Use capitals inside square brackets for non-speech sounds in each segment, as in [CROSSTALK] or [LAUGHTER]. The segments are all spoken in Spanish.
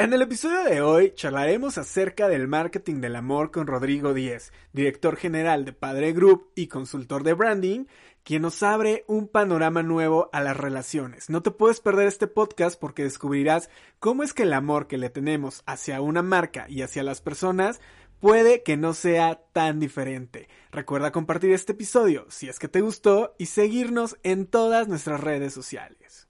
En el episodio de hoy charlaremos acerca del marketing del amor con Rodrigo Díez, director general de Padre Group y consultor de branding, quien nos abre un panorama nuevo a las relaciones. No te puedes perder este podcast porque descubrirás cómo es que el amor que le tenemos hacia una marca y hacia las personas puede que no sea tan diferente. Recuerda compartir este episodio si es que te gustó y seguirnos en todas nuestras redes sociales.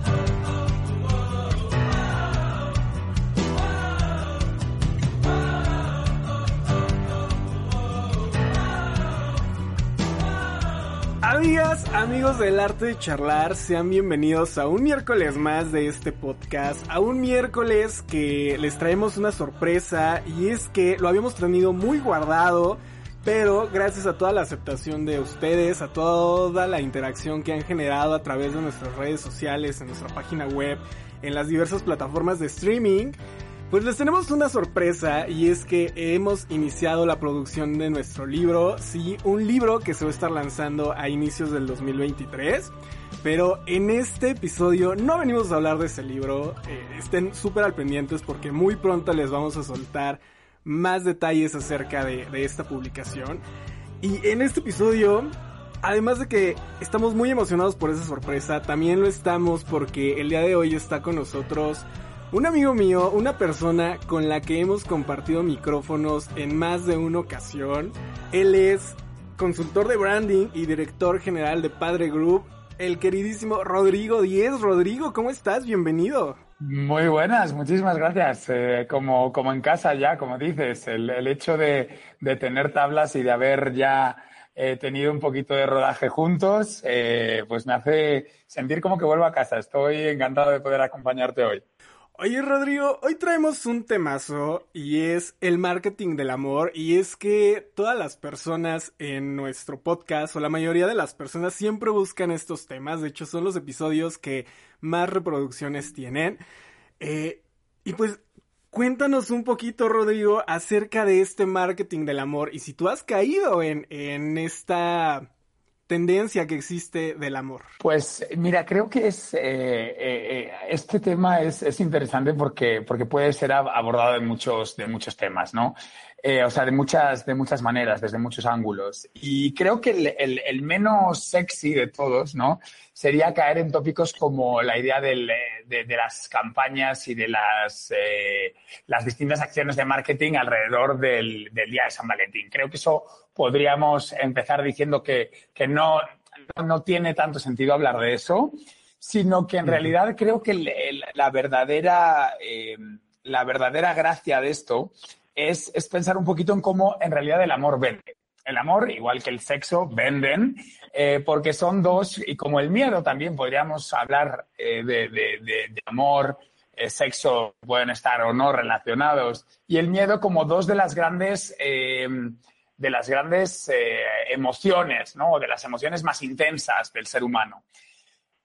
Amigas, amigos del arte de charlar, sean bienvenidos a un miércoles más de este podcast, a un miércoles que les traemos una sorpresa y es que lo habíamos tenido muy guardado, pero gracias a toda la aceptación de ustedes, a toda la interacción que han generado a través de nuestras redes sociales, en nuestra página web, en las diversas plataformas de streaming, pues les tenemos una sorpresa y es que hemos iniciado la producción de nuestro libro, sí, un libro que se va a estar lanzando a inicios del 2023. Pero en este episodio no venimos a hablar de ese libro, eh, estén súper al pendientes porque muy pronto les vamos a soltar más detalles acerca de, de esta publicación. Y en este episodio Además de que estamos muy emocionados por esa sorpresa, también lo estamos porque el día de hoy está con nosotros un amigo mío, una persona con la que hemos compartido micrófonos en más de una ocasión. Él es consultor de branding y director general de Padre Group, el queridísimo Rodrigo Díez. Rodrigo, ¿cómo estás? Bienvenido. Muy buenas, muchísimas gracias. Eh, como, como en casa ya, como dices, el, hecho de, tener tablas y de haber ya eh, tenido un poquito de rodaje juntos, eh, pues me hace sentir como que vuelvo a casa. Estoy encantado de poder acompañarte hoy. Oye Rodrigo, hoy traemos un temazo y es el marketing del amor y es que todas las personas en nuestro podcast o la mayoría de las personas siempre buscan estos temas, de hecho son los episodios que más reproducciones tienen. Eh, y pues cuéntanos un poquito Rodrigo acerca de este marketing del amor y si tú has caído en, en esta tendencia que existe del amor? Pues mira, creo que es eh, eh, este tema es, es, interesante porque, porque puede ser abordado de muchos, de muchos temas, ¿no? O sea, de muchas, de muchas maneras, desde muchos ángulos. Y creo que el, el, el, menos sexy de todos, ¿no? Sería caer en tópicos como la idea del, de, de, las campañas y de las, las distintas acciones de marketing alrededor del, del Día de San Valentín. Creo que eso podríamos empezar diciendo que, que no, no tiene tanto sentido hablar de eso, sino que en realidad creo que la, verdadera, eh, la verdadera gracia de esto es, es, pensar un poquito en cómo en realidad el amor vende. El amor, igual que el sexo, venden, eh, porque son dos, y como el miedo también podríamos hablar eh, de, de, de, amor, sexo, pueden estar o no relacionados, y el miedo como dos de las grandes de las grandes eh, emociones, ¿no? de las emociones más intensas del ser humano.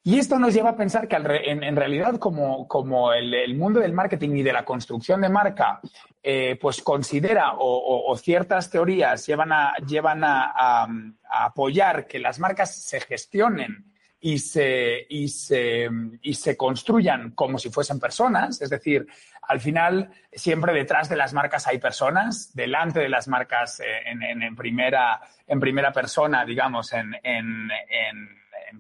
Y esto nos lleva a pensar que en, realidad como, el, mundo del marketing y de la construcción de marca eh, pues considera o, ciertas teorías llevan, a, llevan a, apoyar que las marcas se gestionen y se, y se, y se construyan como si fuesen personas, es decir, al final siempre detrás de las marcas hay personas, delante de las marcas eh, en, primera, en primera persona, digamos, en, en,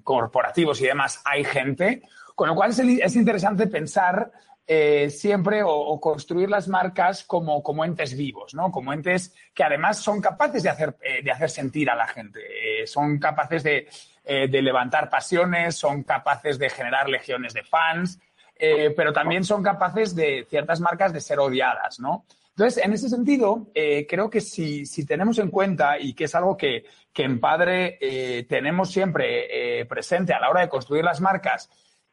corporativos y demás, hay gente, con lo cual es, interesante pensar eh, siempre o, construir las marcas como, como, entes vivos, ¿no? Como entes que además son capaces de hacer, eh, de hacer sentir a la gente, son capaces de, de, levantar pasiones, son capaces de generar legiones de fans, eh, pero también son capaces de ciertas marcas de ser odiadas, ¿no? Entonces, en ese sentido, eh, creo que si, si, tenemos en cuenta, y que es algo que, que en Padre eh, tenemos siempre presente a la hora de construir las marcas,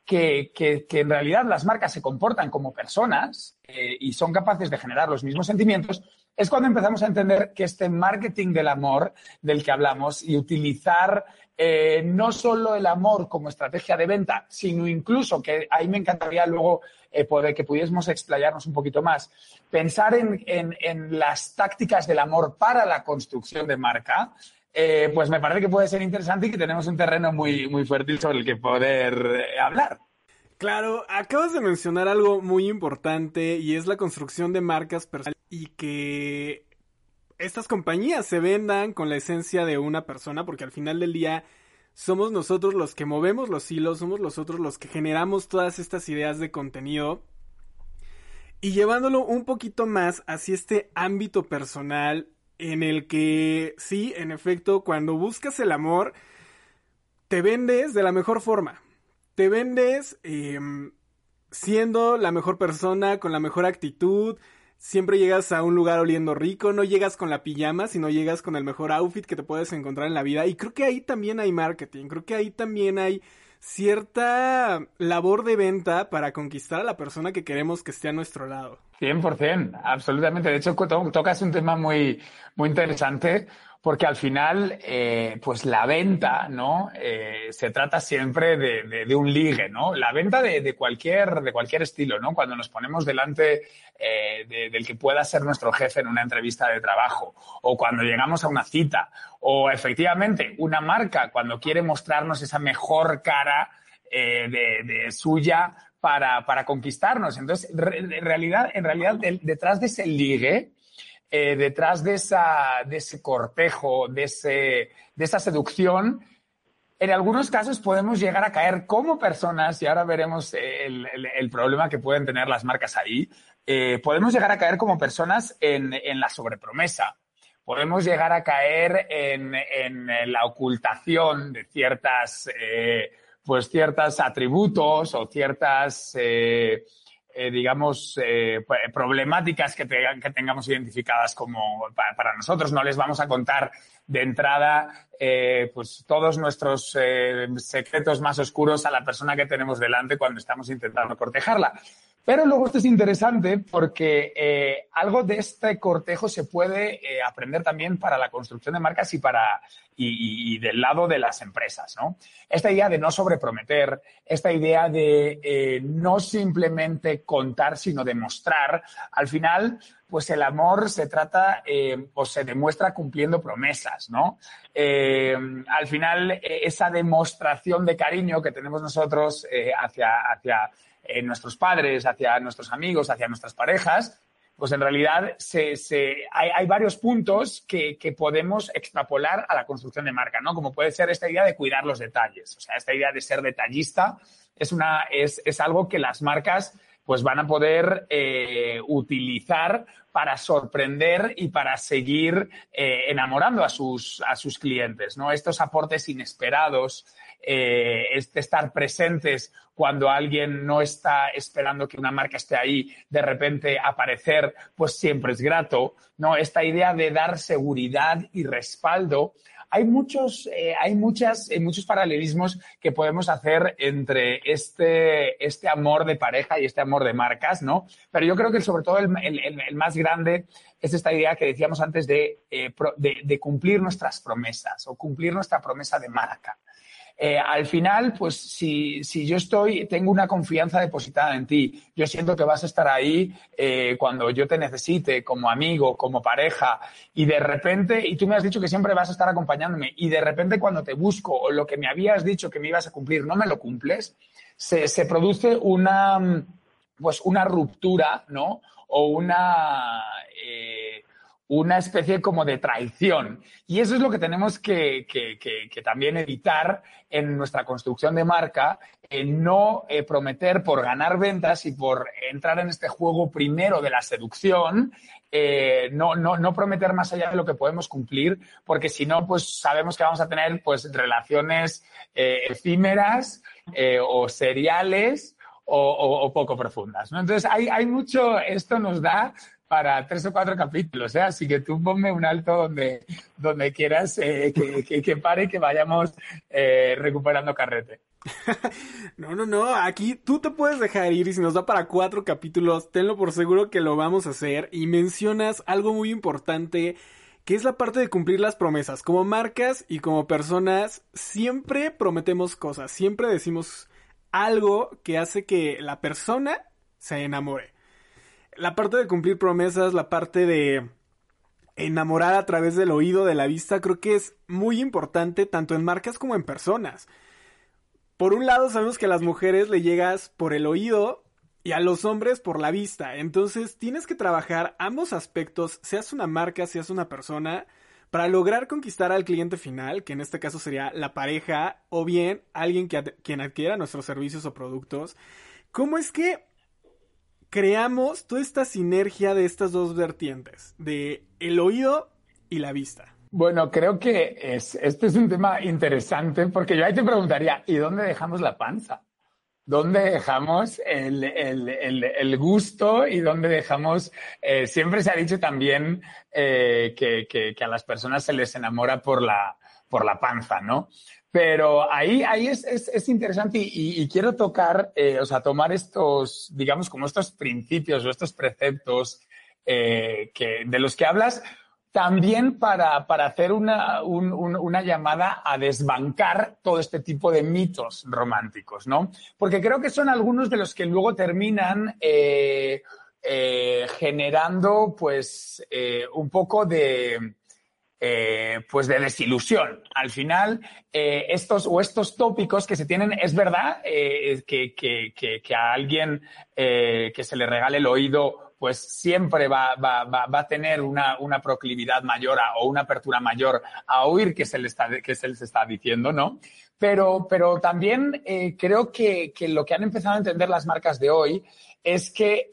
que, que, en realidad las marcas se comportan como personas eh, y son capaces de generar los mismos sentimientos, es cuando empezamos a entender que este marketing del amor del que hablamos y utilizar eh, no solo el amor como estrategia de venta, sino incluso, que ahí me encantaría luego eh, poder que pudiésemos explayarnos un poquito más, pensar en, en, las tácticas del amor para la construcción de marca, eh, pues me parece que puede ser interesante y que tenemos un terreno muy, muy fértil sobre el que poder hablar. Claro, acabas de mencionar algo muy importante y es la construcción de marcas personales y que estas compañías se vendan con la esencia de una persona, porque al final del día somos nosotros los que movemos los hilos, somos nosotros los que generamos todas estas ideas de contenido. Y llevándolo un poquito más hacia este ámbito personal en el que sí, en efecto, cuando buscas el amor, te vendes de la mejor forma. Te vendes em, siendo la mejor persona, con la mejor actitud, siempre llegas a un lugar oliendo rico, no llegas con la pijama, sino llegas con el mejor outfit que te puedes encontrar en la vida. Y creo que ahí también hay marketing, creo que ahí también hay cierta labor de venta para conquistar a la persona que queremos que esté a nuestro lado. 100%, absolutamente. De hecho, tocas un tema muy, muy interesante porque al final, eh, pues la venta, ¿no? Eh, se trata siempre de, un ligue, ¿no? La venta de, cualquier, de cualquier estilo, ¿no? Cuando nos ponemos delante eh, del que pueda ser nuestro jefe en una entrevista de trabajo, o cuando llegamos a una cita, o efectivamente una marca cuando quiere mostrarnos esa mejor cara de, suya para, para conquistarnos. Entonces, en realidad, en realidad, detrás de ese ligue, eh, detrás de, esa, de ese cortejo, de, ese, de esa seducción, en algunos casos podemos llegar a caer como personas, y ahora veremos el, el, problema que pueden tener las marcas ahí, eh, podemos llegar a caer como personas en, en la sobrepromesa. Podemos llegar a caer en, en la ocultación de ciertas, eh, pues ciertos atributos o ciertas eh, digamos, eh, problemáticas que, que, tengamos identificadas como para, nosotros. No les vamos a contar de entrada eh, pues todos nuestros secretos más oscuros a la persona que tenemos delante cuando estamos intentando cortejarla. Pero luego esto es interesante porque eh, algo de este cortejo se puede eh, aprender también para la construcción de marcas y para y, del lado de las empresas, ¿no? Esta idea de no sobreprometer, esta idea de eh, no simplemente contar, sino demostrar, al final, pues el amor se trata o se demuestra cumpliendo promesas, ¿no? al final, esa demostración de cariño que tenemos nosotros hacia, hacia en nuestros padres, hacia nuestros amigos, hacia nuestras parejas, pues en realidad hay, varios puntos que, que, podemos extrapolar a la construcción de marca, ¿no? Como puede ser esta idea de cuidar los detalles. O sea, esta idea de ser detallista es, una, es, es algo que las marcas pues van a poder eh, utilizar para sorprender y para seguir eh, enamorando a sus, a sus clientes, ¿no? Estos aportes inesperados, eh, este estar presentes cuando alguien no está esperando que una marca esté ahí, de repente aparecer, pues siempre es grato, ¿no? Esta idea de dar seguridad y respaldo hay muchos, eh, hay muchas, eh, muchos paralelismos que podemos hacer entre este, este amor de pareja y este amor de marcas, ¿no? Pero yo creo que sobre todo el, más grande es esta idea que decíamos antes de, de cumplir nuestras promesas o cumplir nuestra promesa de marca. Eh, al final, pues si, si, yo estoy, tengo una confianza depositada en ti, yo siento que vas a estar ahí eh, cuando yo te necesite, como amigo, como pareja, y de repente, y tú me has dicho que siempre vas a estar acompañándome, y de repente cuando te busco o lo que me habías dicho que me ibas a cumplir no me lo cumples, se, se produce una, pues una ruptura, ¿no? O una... Eh, una especie como de traición. Y eso es lo que tenemos que, también evitar en nuestra construcción de marca, en no eh, prometer por ganar ventas y por entrar en este juego primero de la seducción, eh, no, no, no, prometer más allá de lo que podemos cumplir, porque si no, pues sabemos que vamos a tener pues relaciones eh, efímeras o seriales o, poco profundas. ¿no? Entonces, hay, hay mucho, esto nos da para tres o cuatro capítulos, ¿eh? así que tú ponme un alto donde, donde quieras eh, que, que, pare y que vayamos eh, recuperando carrete. [LAUGHS] no, no, no, aquí tú te puedes dejar ir y si nos da para cuatro capítulos, tenlo por seguro que lo vamos a hacer y mencionas algo muy importante que es la parte de cumplir las promesas. Como marcas y como personas, siempre prometemos cosas, siempre decimos algo que hace que la persona se enamore. La parte de cumplir promesas, la parte de enamorar a través del oído, de la vista, creo que es muy importante tanto en marcas como en personas. Por un lado sabemos que a las mujeres le llegas por el oído y a los hombres por la vista. Entonces tienes que trabajar ambos aspectos, seas una marca, seas una persona, para lograr conquistar al cliente final, que en este caso sería la pareja o bien alguien que quien adquiera nuestros servicios o productos. ¿Cómo es que creamos toda esta sinergia de estas dos vertientes, de el oído y la vista? Bueno, creo que es, este es un tema interesante porque yo ahí te preguntaría, ¿y dónde dejamos la panza? ¿Dónde dejamos el, el, el, gusto y dónde dejamos... Eh, siempre se ha dicho también eh, que, que, que, a las personas se les enamora por la, por la panza, ¿no? Pero ahí, ahí es, es, es interesante y, y, quiero tocar, eh, o sea, tomar estos, digamos, como estos principios o estos preceptos eh, que, de los que hablas, también para, para hacer una, un, un, una, llamada a desbancar todo este tipo de mitos románticos, ¿no? Porque creo que son algunos de los que luego terminan eh, eh, generando, pues, eh, un poco de, eh, pues de desilusión. Al final, eh, estos o estos tópicos que se tienen, es verdad eh, que, que, que, a alguien que se le regale el oído pues siempre va, va, va, va a tener una, una, proclividad mayor o una apertura mayor a oír que se le está, se les está diciendo, ¿no? Pero, pero también creo que, lo que han empezado a entender las marcas de hoy es que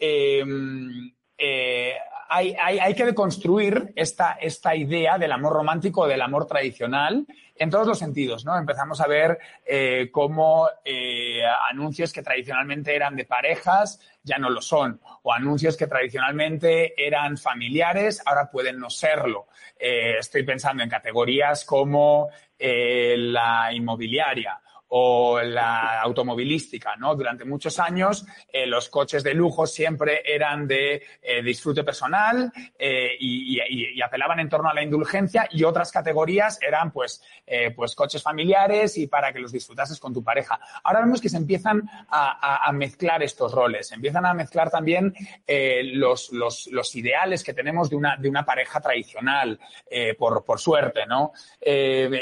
eh, hay, hay, hay, que deconstruir esta, esta idea del amor romántico, del amor tradicional, en todos los sentidos, ¿no? Empezamos a ver eh, cómo eh, anuncios que tradicionalmente eran de parejas ya no lo son, o anuncios que tradicionalmente eran familiares ahora pueden no serlo. Estoy pensando en categorías como la inmobiliaria o la automovilística, ¿no? Durante muchos años eh, los coches de lujo siempre eran de eh, disfrute personal eh, y, apelaban en torno a la indulgencia y otras categorías eran pues, pues coches familiares y para que los disfrutases con tu pareja. Ahora vemos que se empiezan a, a, mezclar estos roles, empiezan a mezclar también los, los, los, ideales que tenemos de una, de una pareja tradicional, por, por suerte, ¿no?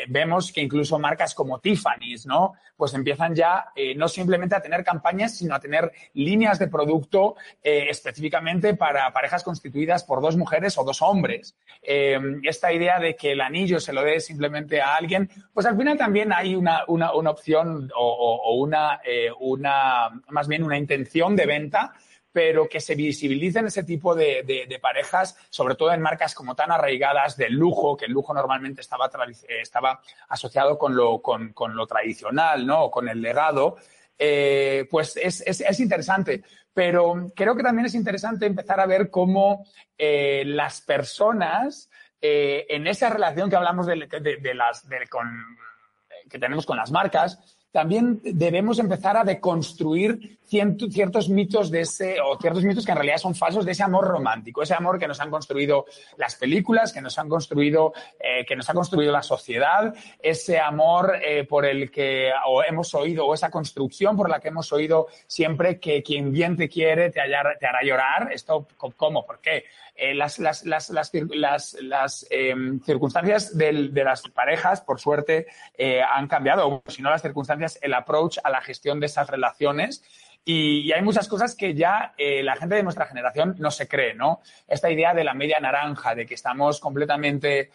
vemos que incluso marcas como Tiffany's, ¿no? Pues empiezan ya eh, no simplemente a tener campañas, sino a tener líneas de producto eh, específicamente para parejas constituidas por dos mujeres o dos hombres. Eh, esta idea de que el anillo se lo dé simplemente a alguien, pues al final también hay una, una, una opción o, o, una, una, más bien una intención de venta pero que se visibilicen ese tipo de, de, parejas, sobre todo en marcas como tan arraigadas del lujo, que el lujo normalmente estaba, estaba asociado con lo, con, con lo tradicional, ¿no? O con el legado. Eh, pues es, es, es, interesante. Pero creo que también es interesante empezar a ver cómo eh, las personas, eh, en esa relación que hablamos de, de, de con, que tenemos con las marcas, también debemos empezar a deconstruir ciertos mitos de ese, o ciertos mitos que en realidad son falsos de ese amor romántico, ese amor que nos han construido las películas, que nos han construido, eh, que nos ha construido la sociedad, ese amor eh, por el que o hemos oído, o esa construcción por la que hemos oído siempre que quien bien te quiere te, te hará llorar. ¿Esto cómo? ¿Por qué? Eh, las, las, las, las, las eh, circunstancias de las parejas, por suerte, eh, han cambiado, si no las circunstancias, el approach a la gestión de esas relaciones. Y, hay muchas cosas que ya eh, la gente de nuestra generación no se cree, ¿no? Esta idea de la media naranja, de que estamos completamente,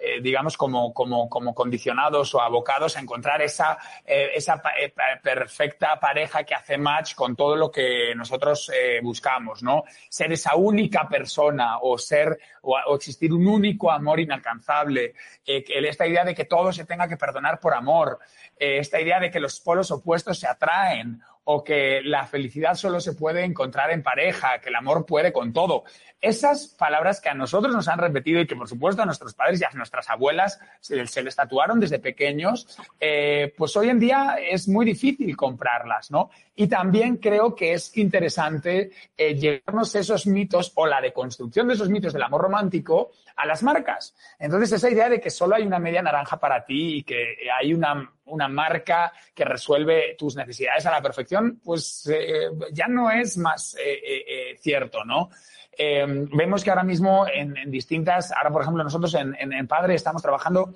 eh, digamos, como, como, como condicionados o abocados a encontrar esa, eh, esa eh, perfecta pareja que hace match con todo lo que nosotros buscamos, ¿no? Ser esa única persona o ser, o, o existir un único amor inalcanzable, esta idea de que todo se tenga que perdonar por amor, esta idea de que los polos opuestos se atraen o que la felicidad solo se puede encontrar en pareja, que el amor puede con todo. Esas palabras que a nosotros nos han repetido y que, por supuesto, a nuestros padres y a nuestras abuelas se, les tatuaron desde pequeños, eh, pues hoy en día es muy difícil comprarlas, ¿no? Y también creo que es interesante eh, llevarnos esos mitos o la deconstrucción de esos mitos del amor romántico a las marcas. Entonces, esa idea de que solo hay una media naranja para ti y que hay una, una marca que resuelve tus necesidades a la perfección, pues eh, ya no es más cierto, ¿no? Eh, vemos que ahora mismo en, distintas, ahora por ejemplo nosotros en, Padre estamos trabajando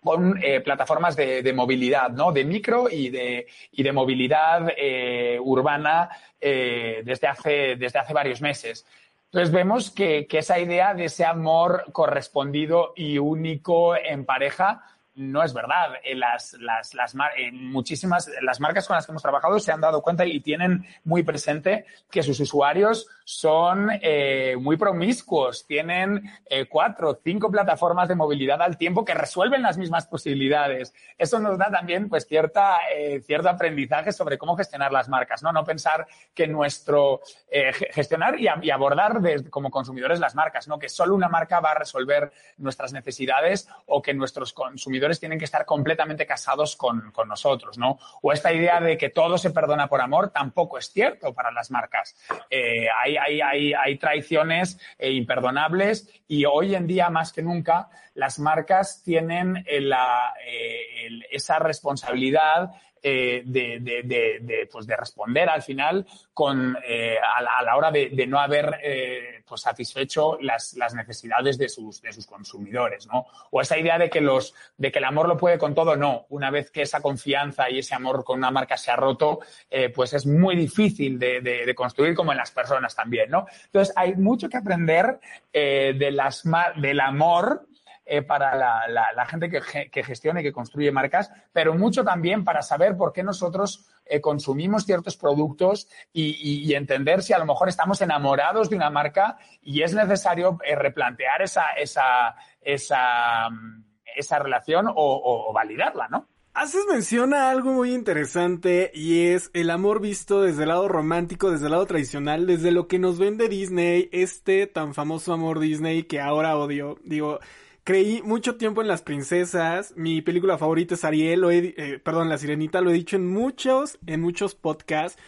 con eh, plataformas de, movilidad, ¿no? De micro y de, y de movilidad eh, urbana desde, hace, desde hace varios meses. Entonces vemos que, que, esa idea de ese amor correspondido y único en pareja no es verdad. Eh, las, las, las, eh, muchísimas, las marcas con las que hemos trabajado se han dado cuenta y tienen muy presente que sus usuarios son eh, muy promiscuos, tienen cuatro cinco plataformas de movilidad al tiempo que resuelven las mismas posibilidades. Eso nos da también pues cierta, cierto aprendizaje sobre cómo gestionar las marcas, ¿no? No pensar que nuestro gestionar y, abordar como consumidores las marcas, ¿no? Que solo una marca va a resolver nuestras necesidades o que nuestros consumidores tienen que estar completamente casados con, nosotros, ¿no? O esta idea de que todo se perdona por amor tampoco es cierto para las marcas. Eh, hay, hay, hay, traiciones eh, imperdonables y hoy en día, más que nunca, las marcas tienen la, eh, esa responsabilidad eh, de, pues de, responder al final con, eh, a, la, hora de, no haber eh, pues satisfecho las, las, necesidades de sus, de sus consumidores, ¿no? O esa idea de que, los, de que el amor lo puede con todo, no. Una vez que esa confianza y ese amor con una marca se ha roto, pues es muy difícil de, construir como en las personas también, ¿no? Entonces, hay mucho que aprender de las, del amor eh, para la, gente que, gestiona y que construye marcas, pero mucho también para saber por qué nosotros eh, consumimos ciertos productos y, entender si a lo mejor estamos enamorados de una marca y es necesario eh, replantear esa, esa, esa, esa relación o, validarla, ¿no? Haces mención a algo muy interesante y es el amor visto desde el lado romántico, desde el lado tradicional, desde lo que nos vende Disney, este tan famoso amor Disney que ahora odio. Digo, creí mucho tiempo en las princesas. Mi película favorita es Ariel, lo eh, perdón, La Sirenita, lo he dicho en muchos, en muchos podcasts.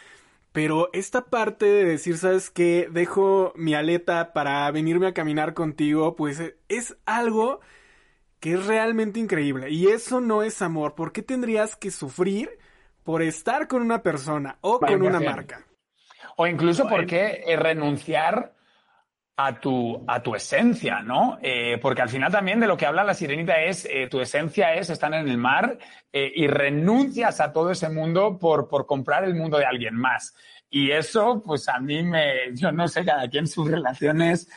Pero esta parte de decir, ¿sabes qué? Dejo mi aleta para venirme a caminar contigo, pues eh, es algo que es realmente increíble. Y eso no es amor. ¿Por qué tendrías que sufrir por estar con una persona o con una marca? O incluso por qué eh, renunciar a tu, a tu esencia, ¿no? Eh, porque al final también de lo que habla la sirenita es, eh, tu esencia es estar en el mar eh, y renuncias a todo ese mundo por, por comprar el mundo de alguien más. Y eso, pues a mí me, yo no sé, cada quien sus [LAUGHS] relaciones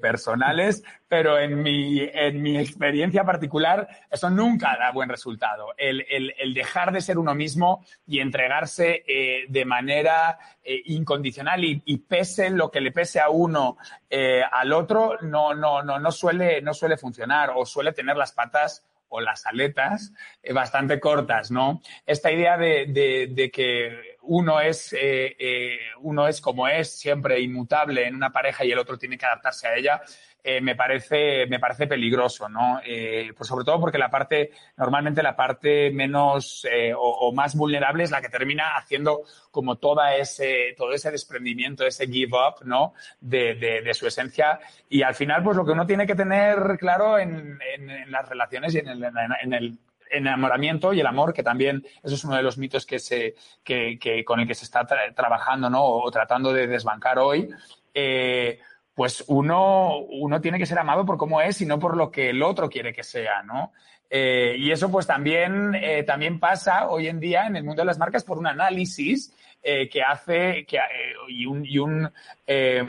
personales, pero en mi, en mi experiencia particular, eso nunca da buen resultado. El, el, dejar de ser uno mismo y entregarse eh, de manera eh, incondicional y, pese lo que le pese a uno eh, al otro, no, no, no, no, suele, no suele funcionar o suele tener las patas o las aletas bastante cortas, ¿no? Esta idea de, de, de que uno es, uno es como es, siempre inmutable en una pareja y el otro tiene que adaptarse a ella, eh, me, parece, me parece peligroso, ¿no? Eh, pues sobre todo porque la parte, normalmente la parte menos eh, o, o, más vulnerable es la que termina haciendo como toda ese, todo ese desprendimiento, ese give up, ¿no? De, de, de su esencia. Y al final, pues lo que uno tiene que tener claro en, en, en las relaciones y en el, en el enamoramiento y el amor, que también eso es uno de los mitos que se, que, que con el que se está tra trabajando, ¿no? O tratando de desbancar hoy. Eh, pues uno, uno tiene que ser amado por cómo es y no por lo que el otro quiere que sea, ¿no? Eh, y eso pues también, eh, también pasa hoy en día en el mundo de las marcas por un análisis eh, que hace que, y un, y un eh,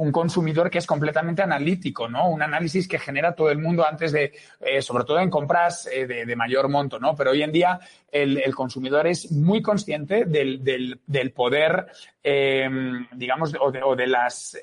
un consumidor que es completamente analítico, ¿no? Un análisis que genera todo el mundo antes de, eh, sobre todo en compras eh, de, mayor monto, ¿no? Pero hoy en día el, consumidor es muy consciente del, del, poder, eh, digamos, o de las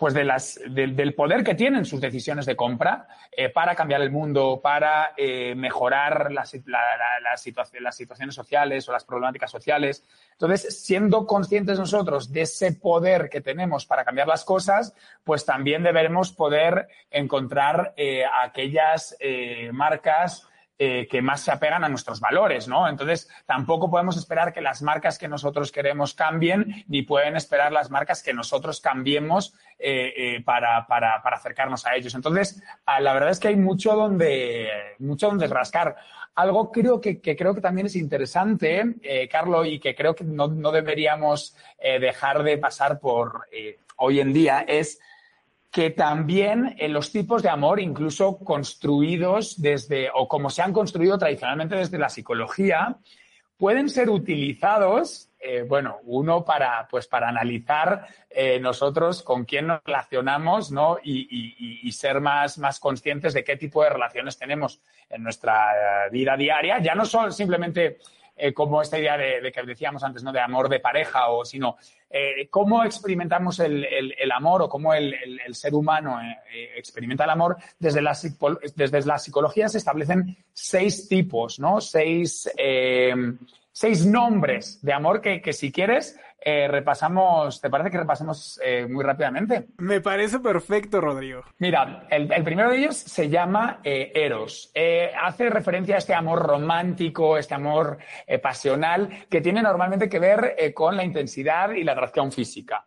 pues de las, del poder que tienen sus decisiones de compra eh, para cambiar el mundo, para eh, mejorar las, las situaciones sociales o las problemáticas sociales. Entonces, siendo conscientes nosotros de ese poder que tenemos para cambiar las cosas, pues también deberemos poder encontrar eh, aquellas marcas eh, que más se apegan a nuestros valores, ¿no? Entonces, tampoco podemos esperar que las marcas que nosotros queremos cambien, ni pueden esperar las marcas que nosotros cambiemos eh, eh, para, para, para, acercarnos a ellos. Entonces, la verdad es que hay mucho donde, mucho donde rascar. Algo creo que, que creo que también es interesante, Carlos, y que creo que no, no deberíamos dejar de pasar por hoy en día es que también en los tipos de amor, incluso construidos desde, o como se han construido tradicionalmente desde la psicología, pueden ser utilizados, eh, bueno, uno para, pues para analizar eh, nosotros con quién nos relacionamos, ¿no? Y, ser más, más conscientes de qué tipo de relaciones tenemos en nuestra vida diaria, ya no son simplemente eh, como esta idea de, que decíamos antes, ¿no? De amor de pareja o sino eh, cómo experimentamos el, amor o cómo el, ser humano eh, experimenta el amor. Desde la, desde la psicología se establecen seis tipos, ¿no? Seis, seis nombres de amor que, que si quieres eh, repasamos, ¿te parece que repasemos eh, muy rápidamente? Me parece perfecto, Rodrigo. Mira, el, primero de ellos se llama eh, Eros. hace referencia a este amor romántico, este amor pasional, que tiene normalmente que ver con la intensidad y la atracción física.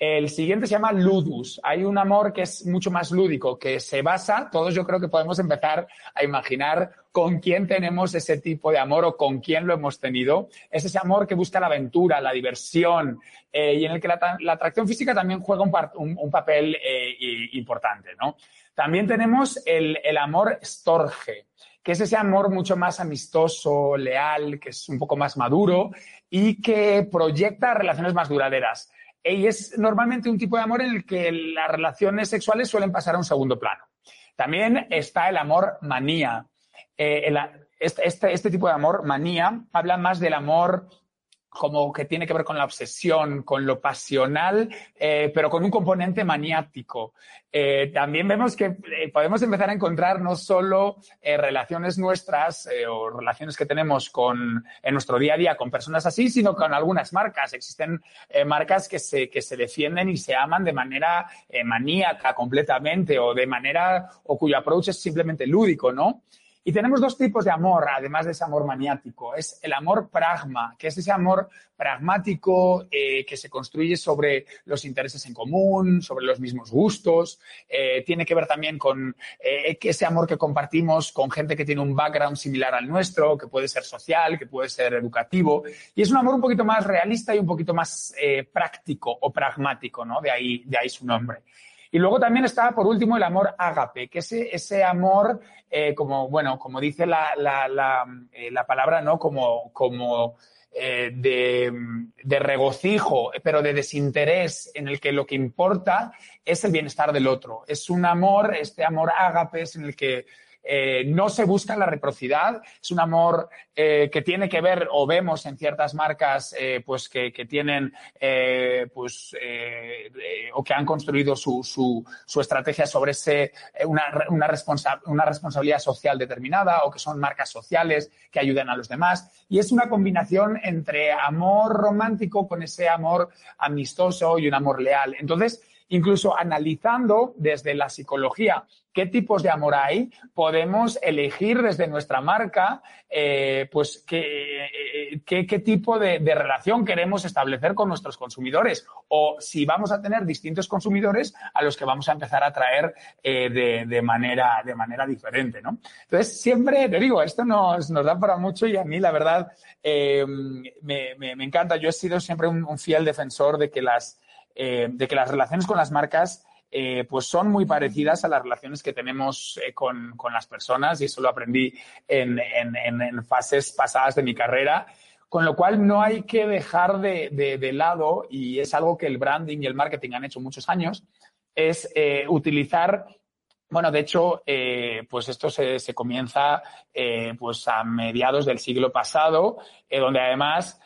El siguiente se llama ludus. Hay un amor que es mucho más lúdico, que se basa, todos yo creo que podemos empezar a imaginar con quién tenemos ese tipo de amor o con quién lo hemos tenido. Es ese amor que busca la aventura, la diversión eh, y en el que la, atracción física también juega un, papel eh, importante, ¿no? También tenemos el, el amor storge, que es ese amor mucho más amistoso, leal, que es un poco más maduro y que proyecta relaciones más duraderas. Y es normalmente un tipo de amor en el que las relaciones sexuales suelen pasar a un segundo plano. También está el amor manía. Eh, este, este, este, tipo de amor, manía, habla más del amor como que tiene que ver con la obsesión, con lo pasional, eh, pero con un componente maniático. Eh, también vemos que eh, podemos empezar a encontrar no solo relaciones nuestras o relaciones que tenemos con, en nuestro día a día con personas así, sino con algunas marcas. Existen marcas que se, que se defienden y se aman de manera maníaca completamente o de manera, o cuyo approach es simplemente lúdico, ¿no? Y tenemos dos tipos de amor, además de ese amor maniático. Es el amor pragma, que es ese amor pragmático eh, que se construye sobre los intereses en común, sobre los mismos gustos. Eh, tiene que ver también con eh, ese amor que compartimos con gente que tiene un background similar al nuestro, que puede ser social, que puede ser educativo. Y es un amor un poquito más realista y un poquito más práctico o pragmático, ¿no? De ahí, de ahí su nombre. Y luego también está, por último, el amor ágape, que es ese amor, eh, como, bueno, como dice la, la, la, eh, la palabra, ¿no? Como, como eh, de, de, regocijo, pero de desinterés, en el que lo que importa es el bienestar del otro. Es un amor, este amor ágape, es en el que eh, no se busca la reciprocidad, es un amor eh, que tiene que ver, o vemos en ciertas marcas, eh, pues que, tienen, pues, o que han construido su estrategia sobre ese, una, una, una responsabilidad social determinada, o que son marcas sociales que ayudan a los demás. Y es una combinación entre amor romántico con ese amor amistoso y un amor leal. Entonces, incluso analizando desde la psicología qué tipos de amor hay, podemos elegir desde nuestra marca, eh, pues qué, eh, qué, qué tipo de, relación queremos establecer con nuestros consumidores o si vamos a tener distintos consumidores a los que vamos a empezar a atraer eh, de, de, manera, de manera diferente, ¿no? Entonces, siempre, te digo, esto nos, nos da para mucho y a mí, la verdad, me, me, encanta. Yo he sido siempre un fiel defensor de que las eh, de que las relaciones con las marcas eh, pues son muy parecidas a las relaciones que tenemos eh, con, las personas y eso lo aprendí en, fases pasadas de mi carrera. Con lo cual no hay que dejar de, lado, y es algo que el branding y el marketing han hecho muchos años, es utilizar bueno, de hecho, pues esto se, se comienza pues a mediados del siglo pasado, donde además,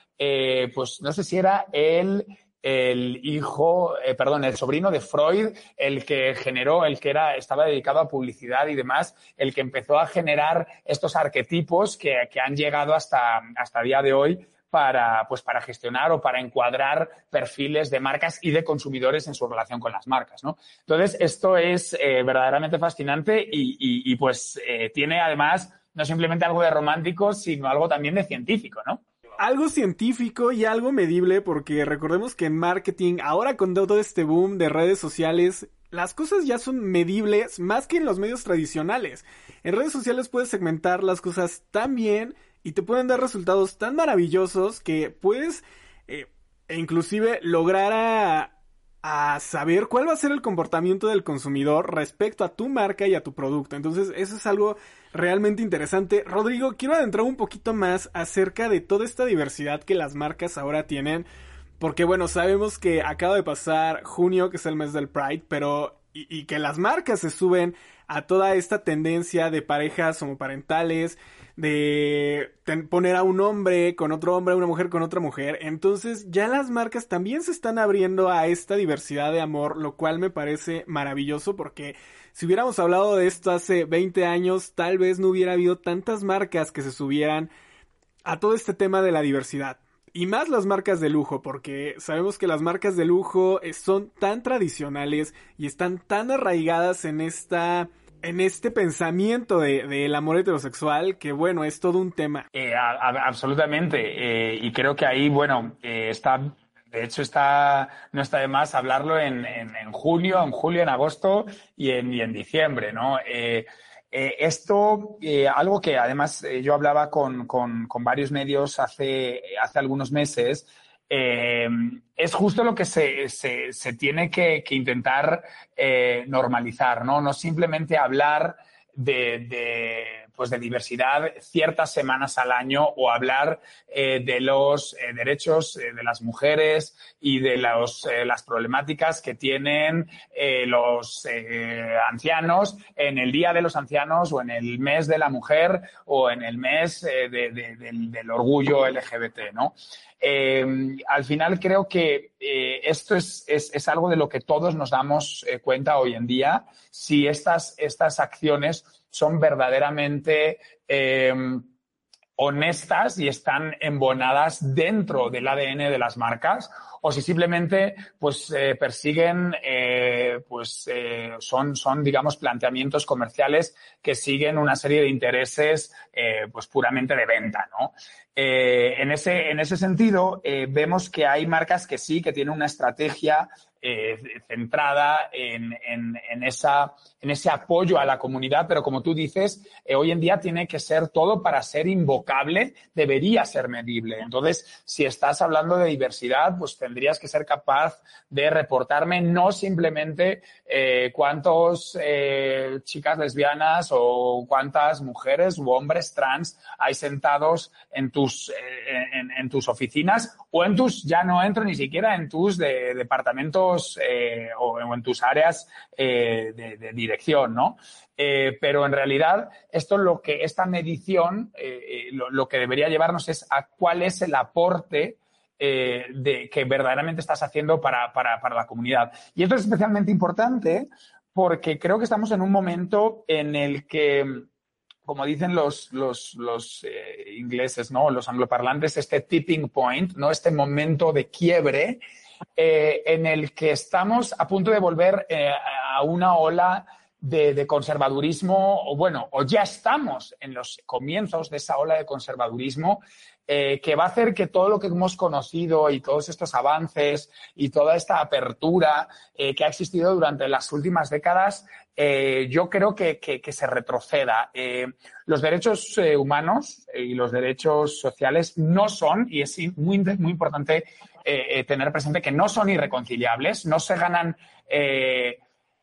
pues no sé si era el el hijo, eh, perdón, el sobrino de Freud, el que generó, el que era, estaba dedicado a publicidad y demás, el que empezó a generar estos arquetipos que, que han llegado hasta, hasta día de hoy para, pues, para gestionar o para encuadrar perfiles de marcas y de consumidores en su relación con las marcas, ¿no? Entonces, esto es eh, verdaderamente fascinante y, y, pues eh, tiene además no simplemente algo de romántico, sino algo también de científico, ¿no? Algo científico y algo medible, porque recordemos que en marketing, ahora con todo este boom de redes sociales, las cosas ya son medibles más que en los medios tradicionales. En redes sociales puedes segmentar las cosas tan bien y te pueden dar resultados tan maravillosos que puedes eh, e inclusive lograr a, a saber cuál va a ser el comportamiento del consumidor respecto a tu marca y a tu producto. Entonces, eso es algo realmente interesante. Rodrigo, quiero adentrar un poquito más acerca de toda esta diversidad que las marcas ahora tienen. Porque bueno, sabemos que acaba de pasar junio, que es el mes del Pride, pero y, que las marcas se suben a toda esta tendencia de parejas homoparentales, de poner a un hombre con otro hombre, a una mujer con otra mujer. Entonces ya las marcas también se están abriendo a esta diversidad de amor, lo cual me parece maravilloso porque si hubiéramos hablado de esto hace 20 años, tal vez no hubiera habido tantas marcas que se subieran a todo este tema de la diversidad. Y más las marcas de lujo, porque sabemos que las marcas de lujo eh, son tan tradicionales y están tan arraigadas en esta en este pensamiento del de, amor heterosexual que bueno, es todo un tema. Eh, absolutamente. Eh, y creo que ahí, bueno, está, de hecho está, no está de más hablarlo en, en, en junio, en julio, en agosto y en, y en diciembre, ¿no? Eh, esto, eh, algo que además eh, yo hablaba con, con, varios medios hace, hace algunos meses, es justo lo que se, se, se tiene que, intentar normalizar, ¿no? No simplemente hablar de pues de diversidad ciertas semanas al año o hablar eh, de los eh, derechos eh, de las mujeres y de las problemáticas que tienen los ancianos en el Día de los Ancianos o en el mes de la mujer o en el mes de, de, del, del, orgullo LGBT, ¿no? al final creo que esto es, es, es, algo de lo que todos nos damos cuenta hoy en día. Si estas, estas acciones son verdaderamente eh, honestas y están embonadas dentro del ADN de las marcas o si simplemente pues eh, persiguen eh, pues eh, son son digamos planteamientos comerciales que siguen una serie de intereses pues puramente de venta no en ese en ese sentido vemos que hay marcas que sí que tienen una estrategia eh, centrada en, esa, en ese apoyo a la comunidad, pero como tú dices, eh, hoy en día tiene que ser todo para ser invocable, debería ser medible. Entonces, si estás hablando de diversidad, pues tendrías que ser capaz de reportarme no simplemente eh, cuántos eh, chicas lesbianas o cuántas mujeres u hombres trans hay sentados en tus, en, tus oficinas o en tus, ya no entro ni siquiera en tus de, departamentos eh, o, o, en tus áreas eh, de, de, dirección, ¿no? Eh, pero en realidad, esto lo que, esta medición, lo, lo, que debería llevarnos es a cuál es el aporte eh, de, que verdaderamente estás haciendo para, para, para, la comunidad. Y esto es especialmente importante porque creo que estamos en un momento en el que, como dicen los, los, los eh, ingleses, ¿no? los angloparlantes, este tipping point, ¿no? este momento de quiebre eh, en el que estamos a punto de volver eh, a una ola de, conservadurismo, o bueno, o ya estamos en los comienzos de esa ola de conservadurismo eh, que va a hacer que todo lo que hemos conocido y todos estos avances y toda esta apertura que ha existido durante las últimas décadas, eh, yo creo que, que, se retroceda. Eh, los derechos eh, humanos y los derechos sociales no son, y es muy, muy importante tener presente que no son irreconciliables, no se ganan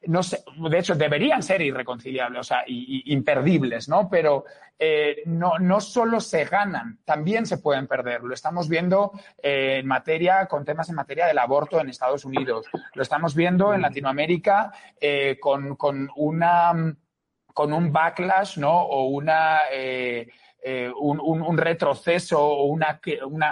no sé, de hecho, deberían ser irreconciliables, o sea, y, y, imperdibles, ¿no? Pero eh, no, no solo se ganan, también se pueden perder. Lo estamos viendo eh, en materia, con temas en materia del aborto en Estados Unidos. Lo estamos viendo en Latinoamérica eh, con, con una con un backlash, ¿no? O una, eh, eh, un, retroceso o una,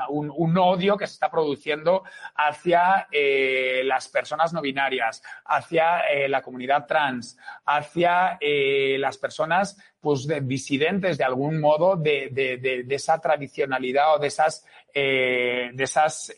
un, odio que se está produciendo hacia eh, las personas no binarias, hacia la comunidad trans, hacia las personas pues, disidentes de algún modo de, de, esa tradicionalidad o de esas, de esas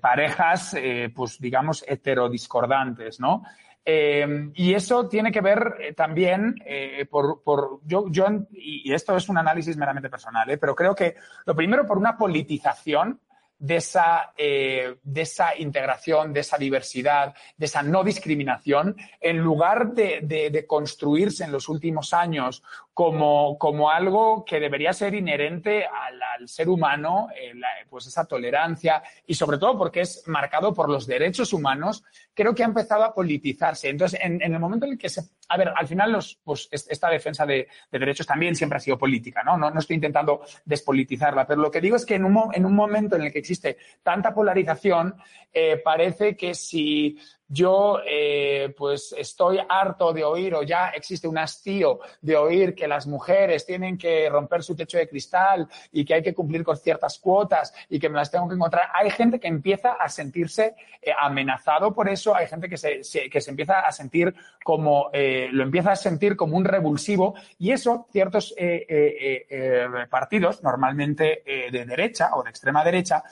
parejas, pues digamos, heterodiscordantes, ¿no? Eh, y eso tiene que ver eh, también eh, por, por, yo, yo, y esto es un análisis meramente personal, pero creo que lo primero por una politización de esa, de esa integración, de esa diversidad, de esa no discriminación, en lugar de, de construirse en los últimos años como, como algo que debería ser inherente al, ser humano, eh, pues esa tolerancia y sobre todo porque es marcado por los derechos humanos, creo que ha empezado a politizarse. Entonces, en, el momento en el que se... A ver, al final los, pues, esta defensa de, derechos también siempre ha sido política, ¿no? ¿no? estoy intentando despolitizarla, pero lo que digo es que en un, en un momento en el que existe tanta polarización, eh, parece que si yo eh, pues estoy harto de oír o ya existe un hastío de oír que las mujeres tienen que romper su techo de cristal y que hay que cumplir con ciertas cuotas y que me las tengo que encontrar. Hay gente que empieza a sentirse eh, amenazado por eso, hay gente que se, que se empieza a sentir como, eh, lo empieza a sentir como un revulsivo y eso ciertos partidos, normalmente de derecha o de extrema derecha,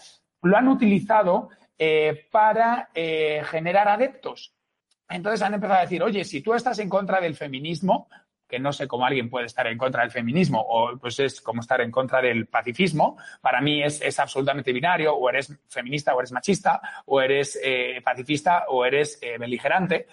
lo han utilizado eh, para eh, generar adeptos. Entonces han empezado a decir, oye, si tú estás en contra del feminismo, que no sé cómo alguien puede estar en contra del feminismo, o pues es como estar en contra del pacifismo, para mí es, es absolutamente binario, o eres feminista o eres machista, o eres eh, pacifista o eres beligerante.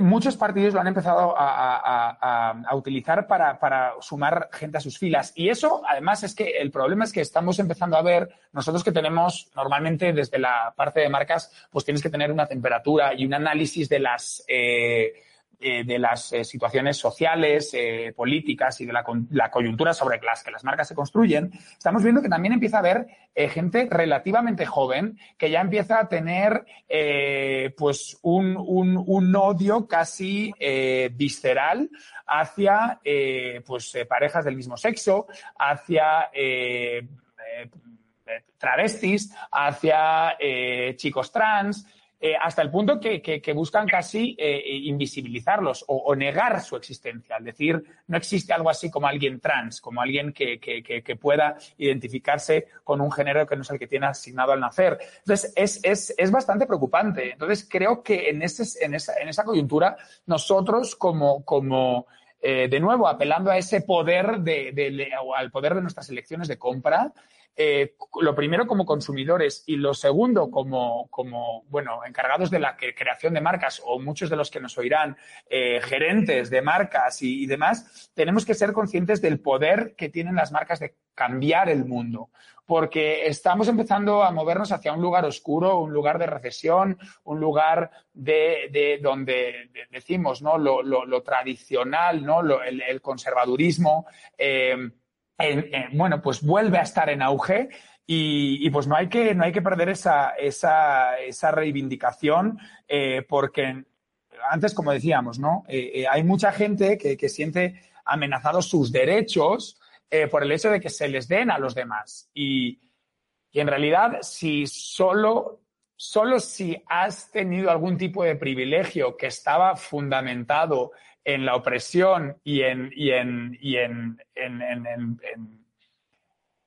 Muchos partidos lo han empezado a, utilizar para, sumar gente a sus filas. Y eso, además, es que el problema es que estamos empezando a ver, nosotros que tenemos normalmente desde la parte de marcas, pues tienes que tener una temperatura y un análisis de las... Eh, eh, de las eh, situaciones sociales, eh, políticas y de la, coyuntura sobre las que las marcas se construyen, estamos viendo que también empieza a haber gente relativamente joven que ya empieza a tener pues un, un, odio casi visceral hacia pues parejas del mismo sexo, hacia travestis, hacia chicos trans, eh, hasta el punto que, buscan casi eh, invisibilizarlos o, negar su existencia. Es decir, no existe algo así como alguien trans, como alguien que, pueda identificarse con un género que no es el que tiene asignado al nacer. Entonces, es, bastante preocupante. Entonces, creo que en, en, esa, coyuntura, nosotros como, como eh, de nuevo, apelando a ese poder de, al poder de nuestras elecciones de compra, eh, lo primero como consumidores y lo segundo como, como bueno, encargados de la creación de marcas o muchos de los que nos oirán eh, gerentes de marcas y, demás, tenemos que ser conscientes del poder que tienen las marcas de cambiar el mundo. Porque estamos empezando a movernos hacia un lugar oscuro, un lugar de recesión, un lugar de, donde decimos, ¿no? Lo, tradicional, ¿no? el, conservadurismo. Eh, bueno, pues vuelve a estar en auge y, pues no hay que, no hay que perder esa, esa, esa reivindicación eh, porque antes, como decíamos, ¿no? Eh, eh, hay mucha gente que, que siente amenazados sus derechos por el hecho de que se les den a los demás. Y, y en realidad, si solo solo si has tenido algún tipo de privilegio que estaba fundamentado en la opresión y en, y en, y en, en, en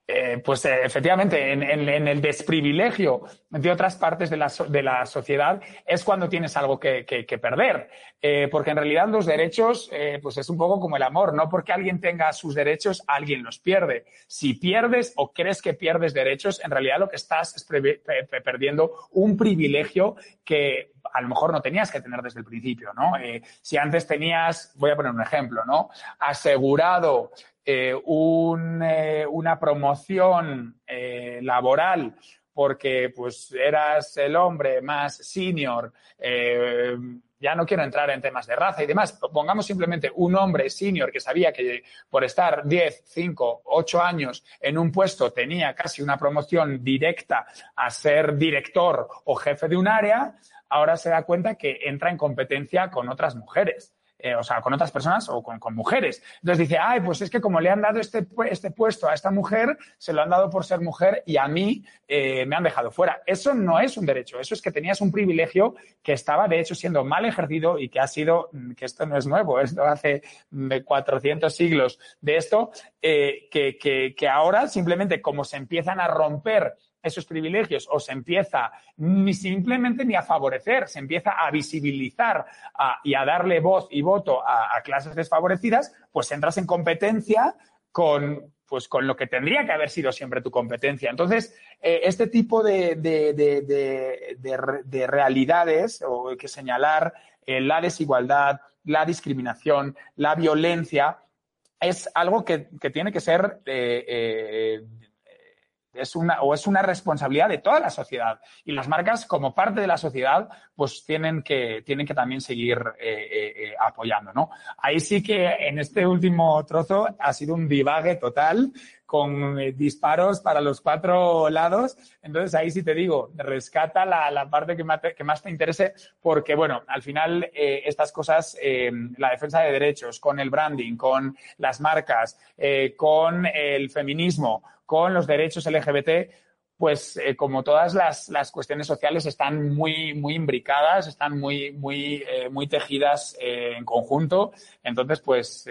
eh, pues eh, efectivamente, en, el desprivilegio de otras partes de la, de la sociedad es cuando tienes algo que, perder. Eh, porque en realidad los derechos, pues es un poco como el amor, no porque alguien tenga sus derechos, alguien los pierde. Si pierdes o crees que pierdes derechos, en realidad lo que estás es perdiendo un privilegio que a lo mejor no tenías que tener desde el principio, ¿no? si antes tenías, voy a poner un ejemplo, ¿no? Asegurado eh, eh, una promoción eh, laboral porque pues eras el hombre más senior, ya no quiero entrar en temas de raza y demás, pongamos simplemente un hombre senior que sabía que por estar 10, 5, 8 años en un puesto tenía casi una promoción directa a ser director o jefe de un área, ahora se da cuenta que entra en competencia con otras mujeres. Eh, o sea, con otras personas o con, mujeres. Entonces dice, ay, pues es que como le han dado este, este puesto a esta mujer, se lo han dado por ser mujer y a mí eh, me han dejado fuera. Eso no es un derecho, eso es que tenías un privilegio que estaba de hecho siendo mal ejercido y que ha sido, mm, que esto no es nuevo, esto hace 400 mm, siglos de esto, eh, que, que, que ahora simplemente como se empiezan a romper esos privilegios o se empieza ni simplemente ni a favorecer, se empieza a visibilizar y a darle voz y voto a, clases desfavorecidas, pues entras en competencia con, pues con lo que tendría que haber sido siempre tu competencia. Entonces, eh, este tipo de, de, realidades o que señalar eh, la desigualdad, la discriminación, la violencia, es algo que, tiene que ser eh, es una, o es una responsabilidad de toda la sociedad. Y las marcas, como parte de la sociedad, pues tienen que, tienen que también seguir eh, eh, eh, apoyando, ¿no? Ahí sí que en este último trozo ha sido un divague total con disparos para los cuatro lados. Entonces ahí sí te digo, rescata la, la parte que más, te, que más te interese porque, bueno, al final estas cosas, la defensa de derechos, con el branding, con las marcas, con el feminismo, con los derechos LGBT, pues eh, como todas las, las, cuestiones sociales están muy, muy imbricadas, están muy, muy, eh, muy tejidas eh, en conjunto. Entonces, pues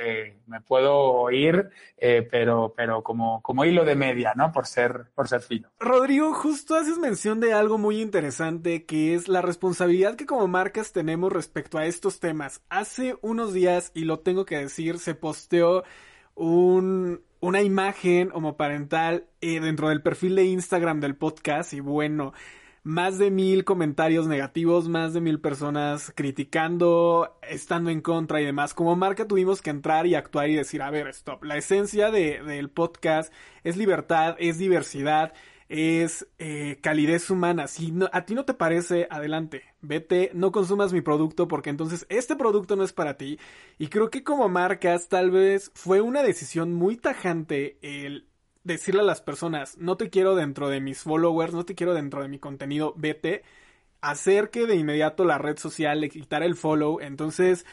me puedo ir, pero, pero como, como hilo de media, ¿no? Por ser, por ser fino. Rodrigo, justo haces mención de algo muy interesante que es la responsabilidad que como marcas tenemos respecto a estos temas. Hace unos días, y lo tengo que decir, se posteó un, una imagen homoparental eh, dentro del perfil de Instagram del podcast y bueno, más de mil comentarios negativos, más de mil personas criticando, estando en contra y demás. Como marca tuvimos que entrar y actuar y decir, a ver, stop. La esencia de, del podcast es libertad, es diversidad es eh, calidez humana. Si a ti no te parece, adelante, vete, no consumas mi producto porque entonces este producto no es para ti. Y creo que como marcas tal vez fue una decisión muy tajante el decirle a las personas, no te quiero dentro de mis followers, no te quiero dentro de mi contenido, vete. Hacer que de inmediato la red social le quitara el follow. Entonces,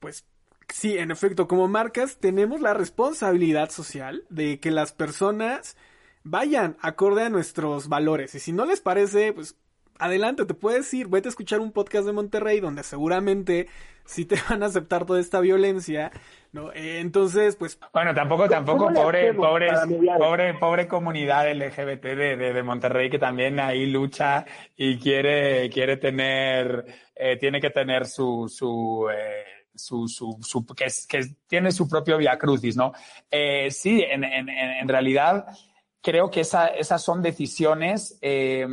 pues sí, en efecto, como marcas tenemos la responsabilidad social de que las personas vayan acorde a nuestros valores. Y si no les parece, pues adelante, te puedes ir, vete a escuchar un podcast de Monterrey donde seguramente sí te van a aceptar toda esta violencia, ¿no? Eh, entonces, pues... Bueno, tampoco, tampoco, pobre, pobre, pobre, pobre comunidad LGBT de, de, Monterrey que también ahí lucha y quiere, quiere tener, eh, tiene que tener su, su, eh, su, su, su que, que, tiene su propio via crucis, ¿no? sí, en, en, en realidad, creo que esas son decisiones eh,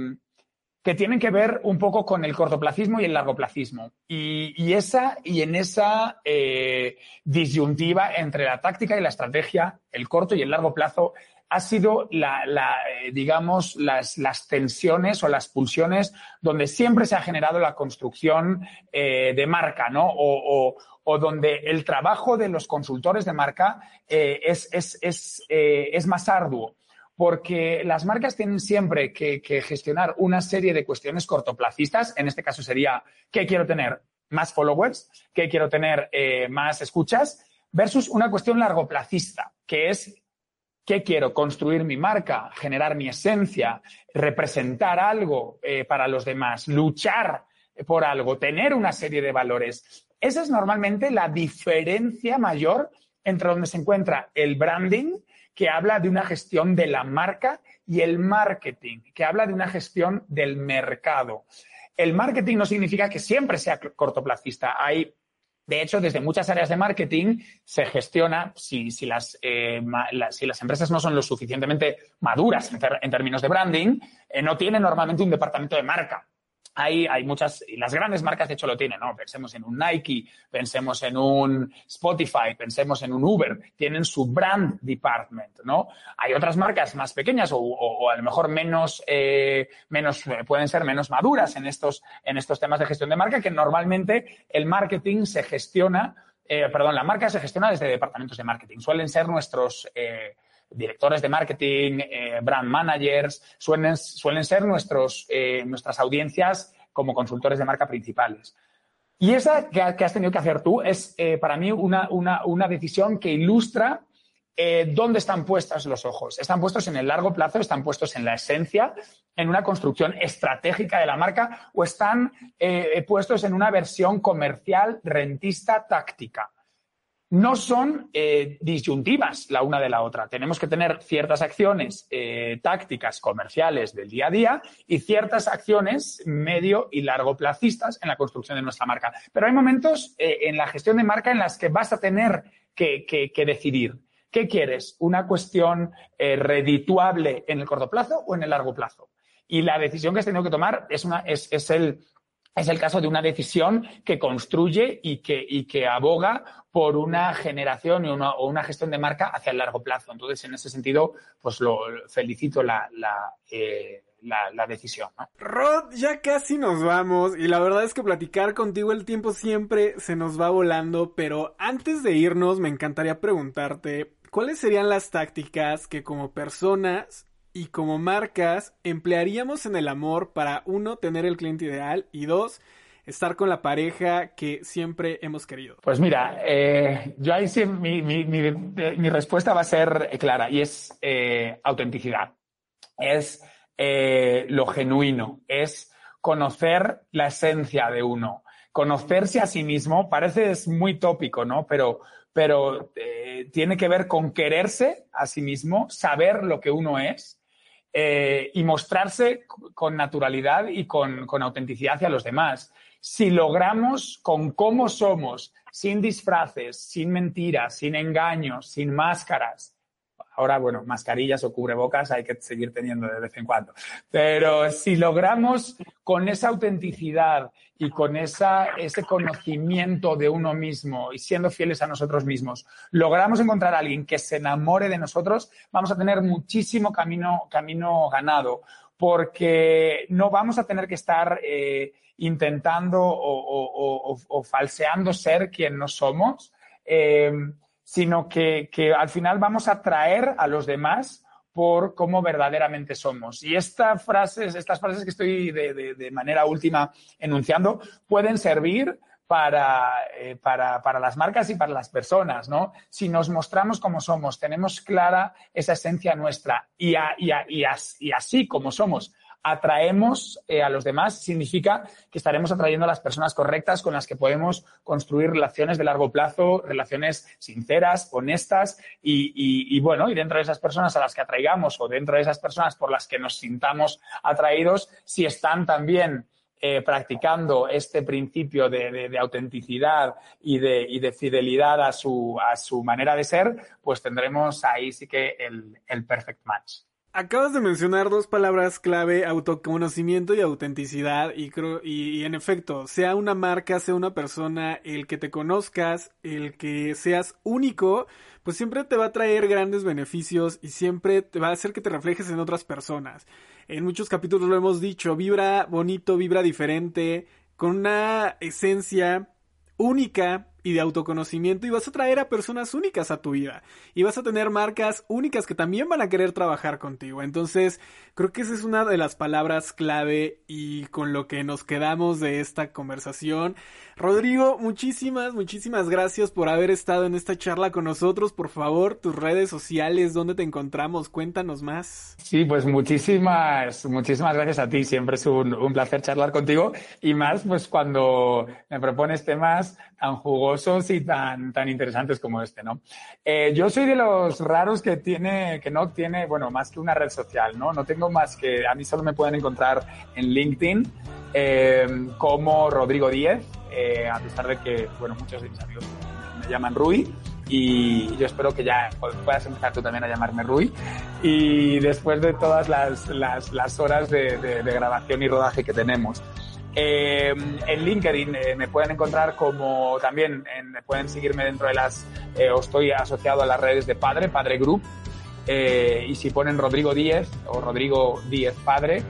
que tienen que ver un poco con el cortoplacismo y el largoplacismo. Y, y, esa, y en esa eh, disyuntiva entre la táctica y la estrategia, el corto y el largo plazo, ha sido la, eh, digamos, las, las, tensiones o las pulsiones donde siempre se ha generado la construcción de marca, ¿no? O, donde el trabajo de los consultores de marca es, es, es, es más arduo porque las marcas tienen siempre que, gestionar una serie de cuestiones cortoplacistas. En este caso sería, ¿qué quiero tener? Más followers, ¿qué quiero tener? Eh, más escuchas, versus una cuestión largoplacista, que es, ¿qué quiero? Construir mi marca, generar mi esencia, representar algo eh, para los demás, luchar por algo, tener una serie de valores. Esa es normalmente la diferencia mayor entre donde se encuentra el branding que habla de una gestión de la marca y el marketing, que habla de una gestión del mercado. El marketing no significa que siempre sea cortoplacista. Hay de hecho, desde muchas áreas de marketing se gestiona, si, las, eh, si las empresas no son lo suficientemente maduras en, términos de branding, eh, no tienen normalmente un departamento de marca hay, muchas, y las grandes marcas de hecho lo tienen, ¿no? Pensemos en un Nike, pensemos en un Spotify, pensemos en un Uber, tienen su brand department, ¿no? Hay otras marcas más pequeñas o, a lo mejor menos, eh, menos, eh, pueden ser menos maduras en estos, en estos temas de gestión de marca que normalmente el marketing se gestiona, eh, perdón, la marca se gestiona desde departamentos de marketing. Suelen ser nuestros, directores de marketing, eh, brand managers, suelen, suelen ser nuestros, eh, nuestras audiencias como consultores de marca principales. Y esa que, has tenido que hacer tú es eh, para mí una, una, decisión que ilustra dónde están puestos los ojos. Están puestos en el largo plazo, están puestos en la esencia, en una construcción estratégica de la marca o están puestos en una versión comercial, rentista, táctica no son eh, disyuntivas la una de la otra. Tenemos que tener ciertas acciones eh, tácticas comerciales del día a día y ciertas acciones medio y largo placistas en la construcción de nuestra marca. Pero hay momentos eh, en la gestión de marca en las que vas a tener que, decidir. ¿Qué quieres? ¿Una cuestión redituable en el corto plazo o en el largo plazo? Y la decisión que has tenido que tomar es, una, es, es el es el caso de una decisión que construye y que, y que aboga por una generación o una gestión de marca hacia el largo plazo. Entonces, en ese sentido, pues lo felicito la, la, eh, la, decisión. Rod, ya casi nos vamos y la verdad es que platicar contigo el tiempo siempre se nos va volando, pero antes de irnos me encantaría preguntarte cuáles serían las tácticas que como personas y como marcas emplearíamos en el amor para uno, tener el cliente ideal y dos, estar con la pareja que siempre hemos querido? Pues mira, eh, yo ahí sí, mi, mi, mi, respuesta va a ser clara y es eh, autenticidad. Es eh, lo genuino, es conocer la esencia de uno, conocerse a sí mismo. Parece es muy tópico, ¿no? Pero, pero tiene que ver con quererse a sí mismo, saber lo que uno es eh, y mostrarse con naturalidad y con, con autenticidad hacia los demás. Si logramos con cómo somos, sin disfraces, sin mentiras, sin engaños, sin máscaras, Ahora, bueno, mascarillas o cubrebocas hay que seguir teniendo de vez en cuando. Pero si logramos con esa autenticidad y con esa, ese conocimiento de uno mismo y siendo fieles a nosotros mismos, logramos encontrar a alguien que se enamore de nosotros, vamos a tener muchísimo camino, camino ganado, porque no vamos a tener que estar eh, intentando o, falseando ser quien no somos. Eh, sino que, al final vamos a traer a los demás por cómo verdaderamente somos. Y estas frases, estas frases que estoy de, manera última enunciando pueden servir eh, para, para, las marcas y para las personas, ¿no? Si nos mostramos como somos, tenemos clara esa esencia nuestra y, y así como somos, atraemos eh, a los demás, significa que estaremos atrayendo a las personas correctas con las que podemos construir relaciones de largo plazo, relaciones sinceras, honestas y, bueno, y dentro de esas personas a las que atraigamos o dentro de esas personas por las que nos sintamos atraídos, si están también eh, practicando este principio de, autenticidad y de, y de, fidelidad a su, a su manera de ser, pues tendremos ahí sí que el, el perfect match. Acabas de mencionar dos palabras clave, autoconocimiento y autenticidad, y, creo, y, en efecto, sea una marca, sea una persona, el que te conozcas, el que seas único, pues siempre te va a traer grandes beneficios y siempre te va a hacer que te reflejes en otras personas. En muchos capítulos lo hemos dicho, vibra bonito, vibra diferente, con una esencia única y de autoconocimiento y vas a traer a personas únicas a tu vida y vas a tener marcas únicas que también van a querer trabajar contigo. Entonces, creo que esa es una de las palabras clave y con lo que nos quedamos de esta conversación. Rodrigo, muchísimas, muchísimas gracias por haber estado en esta charla con nosotros. Por favor, tus redes sociales, ¿dónde te encontramos? Cuéntanos más. Sí, pues muchísimas, muchísimas gracias a ti. Siempre es un, placer charlar contigo y más pues cuando me propones temas tan jugosos y tan, tan interesantes como este, ¿no? Eh, yo soy de los raros que tiene, que no tiene, bueno, más que una red social, ¿no? No tengo más que, a mí solo me pueden encontrar en LinkedIn eh, como Rodrigo Díez, eh, a pesar de que, bueno, muchos de mis amigos me llaman Rui y yo espero que ya puedas empezar tú también a llamarme Rui. Y después de todas las, las, las horas de, de, grabación y rodaje que tenemos. Eh, en LinkedIn eh, me pueden encontrar como también pueden seguirme dentro de las, eh, o estoy asociado a las redes de Padre, Padre Group. Eh, y si ponen Rodrigo Díez o Rodrigo Díez Padre,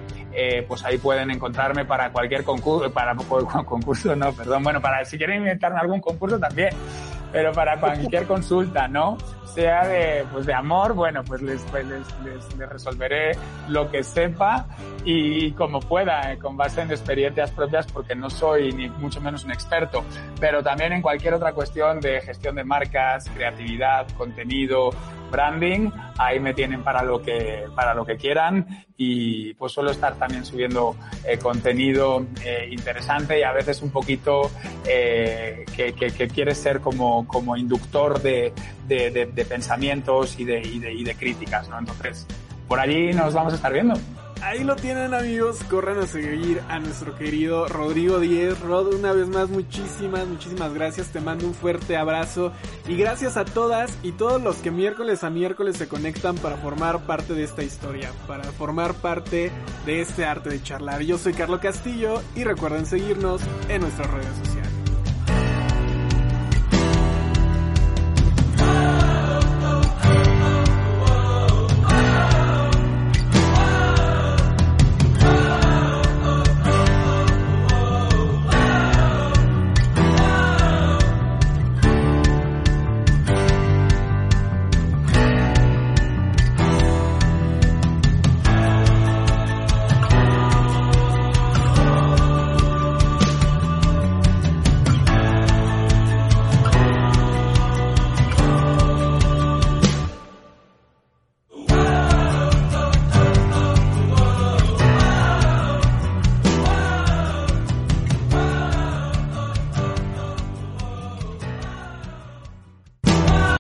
pues ahí pueden encontrarme para cualquier concurso, para [LAUGHS] concurso, no, perdón, bueno, para si quieren inventarme algún concurso también, pero para cualquier consulta, ¿no? sea de, pues de amor, bueno, pues les, pues les, les, resolveré lo que sepa y como pueda, eh, con base en experiencias propias, porque no soy ni mucho menos un experto, pero también en cualquier otra cuestión de gestión de marcas, creatividad, contenido, branding, ahí me tienen para lo que, para lo que quieran y pues suelo estar también subiendo eh, contenido eh, interesante y a veces un poquito eh, que, que, que, quiere ser como, como inductor de, de, pensamientos y de, y de críticas, ¿no? Entonces, por allí nos vamos a estar viendo. Ahí lo tienen amigos, corran a seguir a nuestro querido Rodrigo Díez. Rod, una vez más, muchísimas, muchísimas gracias. Te mando un fuerte abrazo. Y gracias a todas y todos los que miércoles a miércoles se conectan para formar parte de esta historia, para formar parte de este arte de charlar. Yo soy Carlos Castillo y recuerden seguirnos en nuestras redes sociales.